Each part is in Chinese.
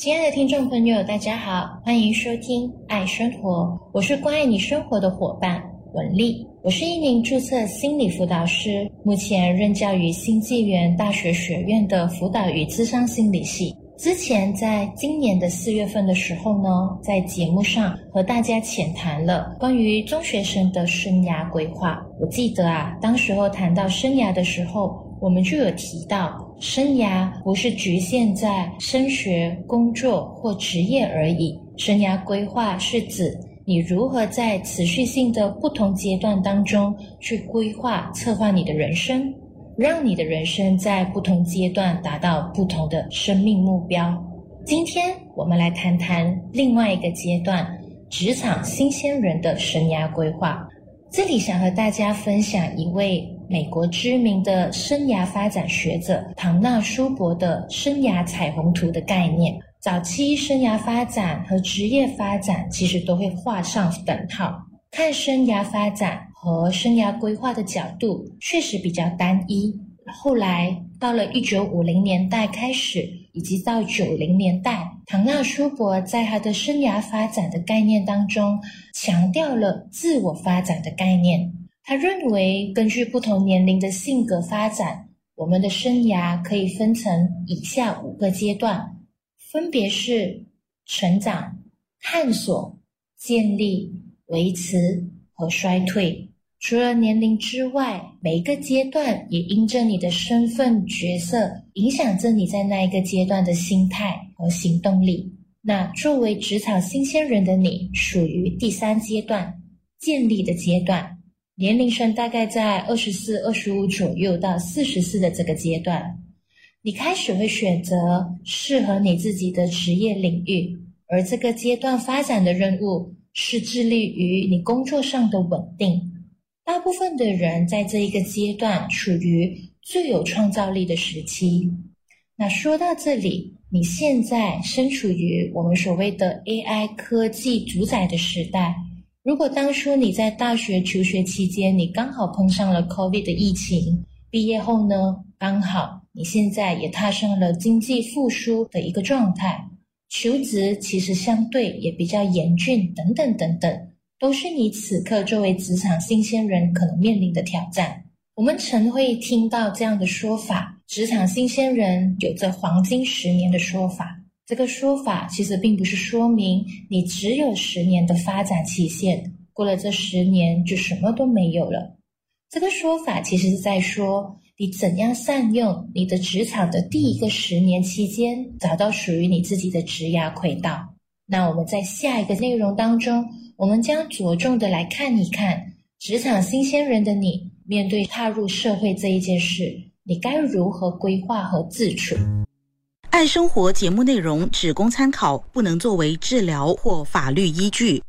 亲爱的听众朋友，大家好，欢迎收听《爱生活》，我是关爱你生活的伙伴文丽。我是一名注册心理辅导师，目前任教于新纪元大学学院的辅导与咨商心理系。之前在今年的四月份的时候呢，在节目上和大家浅谈了关于中学生的生涯规划。我记得啊，当时候谈到生涯的时候，我们就有提到。生涯不是局限在升学、工作或职业而已。生涯规划是指你如何在持续性的不同阶段当中去规划、策划你的人生，让你的人生在不同阶段达到不同的生命目标。今天我们来谈谈另外一个阶段——职场新鲜人的生涯规划。这里想和大家分享一位。美国知名的生涯发展学者唐纳舒伯的生涯彩虹图的概念，早期生涯发展和职业发展其实都会画上等号。看生涯发展和生涯规划的角度确实比较单一。后来到了一九五零年代开始，以及到九零年代，唐纳舒伯在他的生涯发展的概念当中，强调了自我发展的概念。他认为，根据不同年龄的性格发展，我们的生涯可以分成以下五个阶段，分别是成长、探索、建立、维持和衰退。除了年龄之外，每一个阶段也因着你的身份角色，影响着你在那一个阶段的心态和行动力。那作为职场新鲜人的你，属于第三阶段——建立的阶段。年龄层大概在二十四、二十五左右到四十四的这个阶段，你开始会选择适合你自己的职业领域，而这个阶段发展的任务是致力于你工作上的稳定。大部分的人在这一个阶段处于最有创造力的时期。那说到这里，你现在身处于我们所谓的 AI 科技主宰的时代。如果当初你在大学求学期间，你刚好碰上了 COVID 的疫情，毕业后呢，刚好你现在也踏上了经济复苏的一个状态，求职其实相对也比较严峻，等等等等，都是你此刻作为职场新鲜人可能面临的挑战。我们曾会听到这样的说法：职场新鲜人有着黄金十年的说法。这个说法其实并不是说明你只有十年的发展期限，过了这十年就什么都没有了。这个说法其实是在说你怎样善用你的职场的第一个十年期间，找到属于你自己的职涯轨道。那我们在下一个内容当中，我们将着重的来看一看职场新鲜人的你，面对踏入社会这一件事，你该如何规划和自处。爱生活节目内容只供参考，不能作为治疗或法律依据。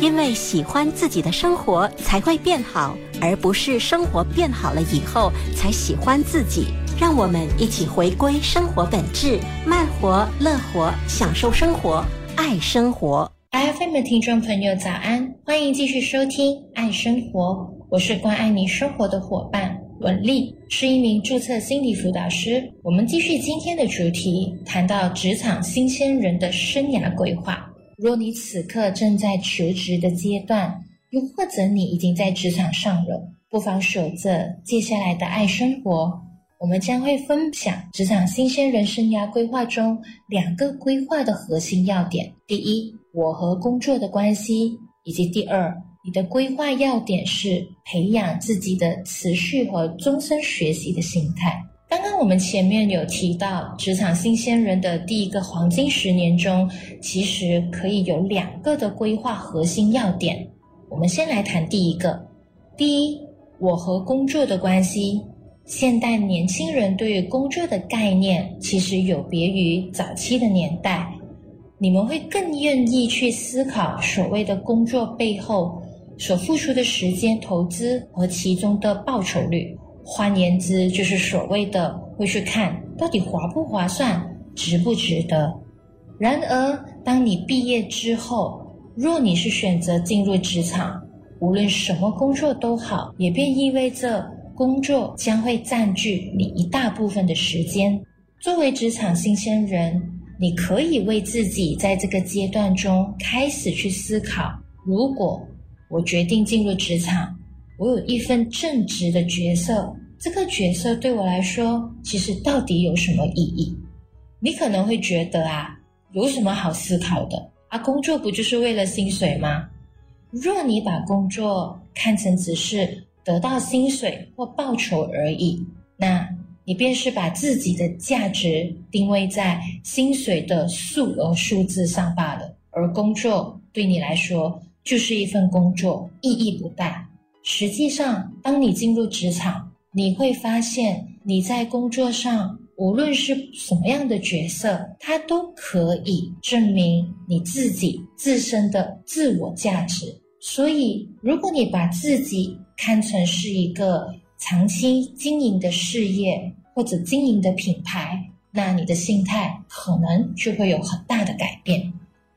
因为喜欢自己的生活才会变好，而不是生活变好了以后才喜欢自己。让我们一起回归生活本质，慢活、乐活，享受生活，爱生活。，FM 的听众朋友，早安！欢迎继续收听《爱生活》，我是关爱你生活的伙伴。文丽是一名注册心理辅导师。我们继续今天的主题，谈到职场新鲜人的生涯规划。若你此刻正在求职的阶段，又或者你已经在职场上了，不妨守着接下来的爱生活。我们将会分享职场新鲜人生涯规划中两个规划的核心要点：第一，我和工作的关系；以及第二。你的规划要点是培养自己的持续和终身学习的心态。刚刚我们前面有提到，职场新鲜人的第一个黄金十年中，其实可以有两个的规划核心要点。我们先来谈第一个。第一，我和工作的关系。现代年轻人对于工作的概念，其实有别于早期的年代。你们会更愿意去思考所谓的工作背后。所付出的时间、投资和其中的报酬率，换言之，就是所谓的会去看到底划不划算、值不值得。然而，当你毕业之后，若你是选择进入职场，无论什么工作都好，也便意味着工作将会占据你一大部分的时间。作为职场新鲜人，你可以为自己在这个阶段中开始去思考：如果我决定进入职场，我有一份正直的角色，这个角色对我来说，其实到底有什么意义？你可能会觉得啊，有什么好思考的？啊，工作不就是为了薪水吗？若你把工作看成只是得到薪水或报酬而已，那你便是把自己的价值定位在薪水的数额数字上罢了。而工作对你来说就是一份工作，意义不大。实际上，当你进入职场，你会发现你在工作上无论是什么样的角色，它都可以证明你自己自身的自我价值。所以，如果你把自己看成是一个长期经营的事业或者经营的品牌，那你的心态可能就会有很大的改变。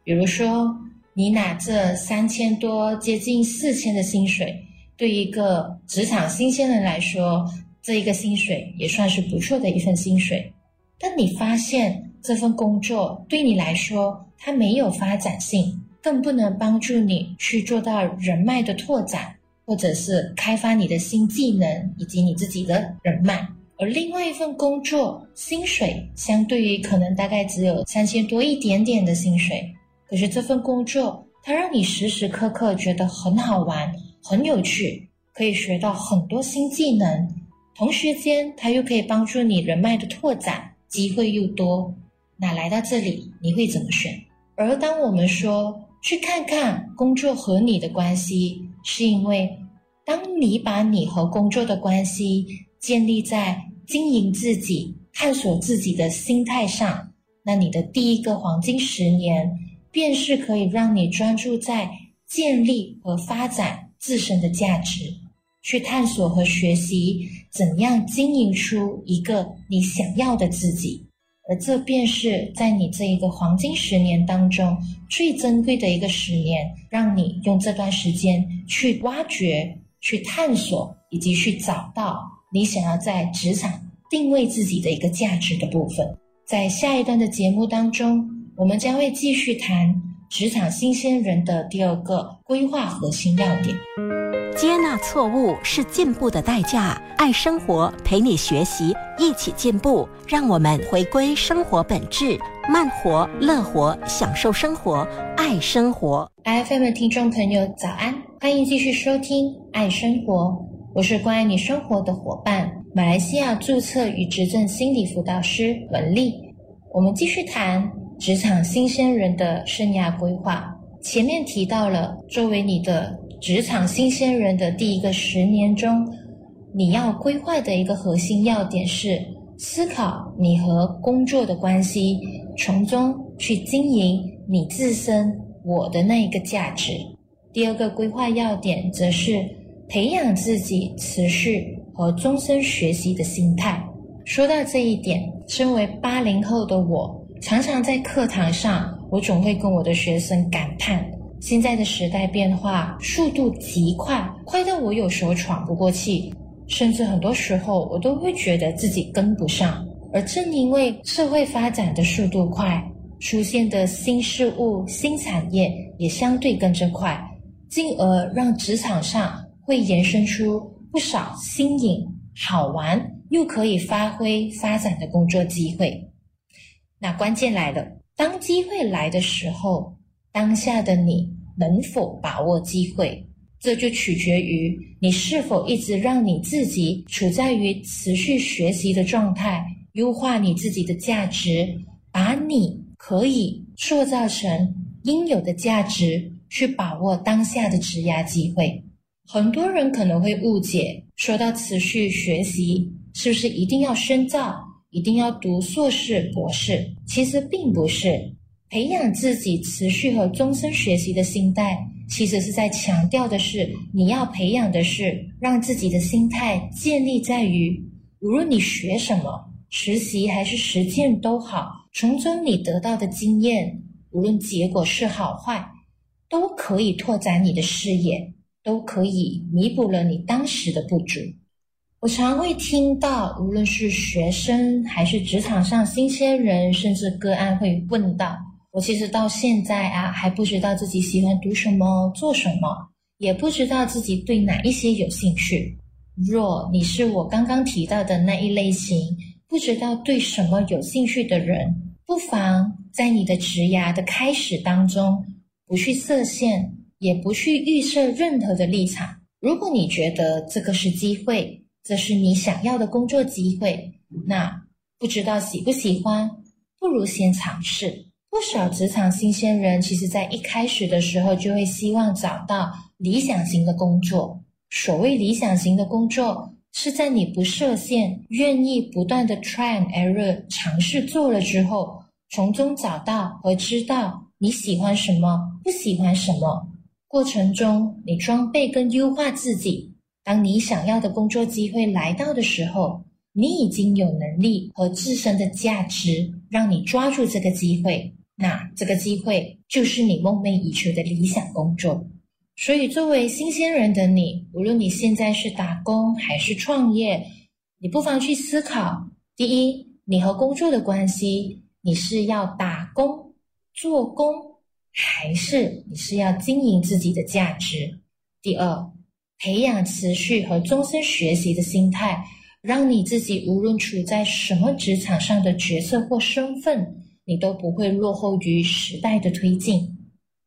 比如说，你拿这三千多、接近四千的薪水，对一个职场新鲜人来说，这一个薪水也算是不错的一份薪水。但你发现这份工作对你来说，它没有发展性。更不能帮助你去做到人脉的拓展，或者是开发你的新技能以及你自己的人脉。而另外一份工作，薪水相对于可能大概只有三千多一点点的薪水，可是这份工作它让你时时刻刻觉得很好玩、很有趣，可以学到很多新技能，同时间它又可以帮助你人脉的拓展，机会又多。那来到这里，你会怎么选？而当我们说，去看看工作和你的关系，是因为当你把你和工作的关系建立在经营自己、探索自己的心态上，那你的第一个黄金十年，便是可以让你专注在建立和发展自身的价值，去探索和学习怎样经营出一个你想要的自己。而这便是在你这一个黄金十年当中最珍贵的一个十年，让你用这段时间去挖掘、去探索，以及去找到你想要在职场定位自己的一个价值的部分。在下一段的节目当中，我们将会继续谈职场新鲜人的第二个规划核心要点。接纳错误是进步的代价。爱生活，陪你学习，一起进步。让我们回归生活本质，慢活、乐活，享受生活，爱生活。FM 的听众朋友，早安！欢迎继续收听《爱生活》，我是关爱你生活的伙伴，马来西亚注册与执政心理辅导师文丽。我们继续谈职场新鲜人的生涯规划。前面提到了，作为你的。职场新鲜人的第一个十年中，你要规划的一个核心要点是思考你和工作的关系，从中去经营你自身我的那一个价值。第二个规划要点则是培养自己持续和终身学习的心态。说到这一点，身为八零后的我，常常在课堂上，我总会跟我的学生感叹。现在的时代变化速度极快，快到我有时候喘不过气，甚至很多时候我都会觉得自己跟不上。而正因为社会发展的速度快，出现的新事物、新产业也相对跟着快，进而让职场上会延伸出不少新颖、好玩又可以发挥发展的工作机会。那关键来了，当机会来的时候。当下的你能否把握机会，这就取决于你是否一直让你自己处在于持续学习的状态，优化你自己的价值，把你可以塑造成应有的价值，去把握当下的职涯机会。很多人可能会误解，说到持续学习，是不是一定要深造，一定要读硕士、博士？其实并不是。培养自己持续和终身学习的心态，其实是在强调的是，你要培养的是让自己的心态建立在于，无论你学什么，实习还是实践都好，从中你得到的经验，无论结果是好坏，都可以拓展你的视野，都可以弥补了你当时的不足。我常会听到，无论是学生还是职场上新鲜人，甚至个案会问到：我其实到现在啊，还不知道自己喜欢读什么、做什么，也不知道自己对哪一些有兴趣。若你是我刚刚提到的那一类型，不知道对什么有兴趣的人，不妨在你的职涯的开始当中，不去设限，也不去预设任何的立场。如果你觉得这个是机会，这是你想要的工作机会，那不知道喜不喜欢，不如先尝试。不少职场新鲜人，其实在一开始的时候就会希望找到理想型的工作。所谓理想型的工作，是在你不设限、愿意不断的 try and error 尝试做了之后，从中找到和知道你喜欢什么，不喜欢什么。过程中，你装备跟优化自己。当你想要的工作机会来到的时候，你已经有能力和自身的价值，让你抓住这个机会。那这个机会就是你梦寐以求的理想工作。所以，作为新鲜人的你，无论你现在是打工还是创业，你不妨去思考：第一，你和工作的关系，你是要打工做工，还是你是要经营自己的价值？第二。培养持续和终身学习的心态，让你自己无论处在什么职场上的角色或身份，你都不会落后于时代的推进。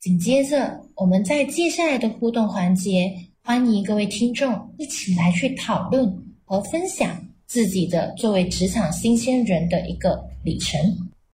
紧接着，我们在接下来的互动环节，欢迎各位听众一起来去讨论和分享自己的作为职场新鲜人的一个里程。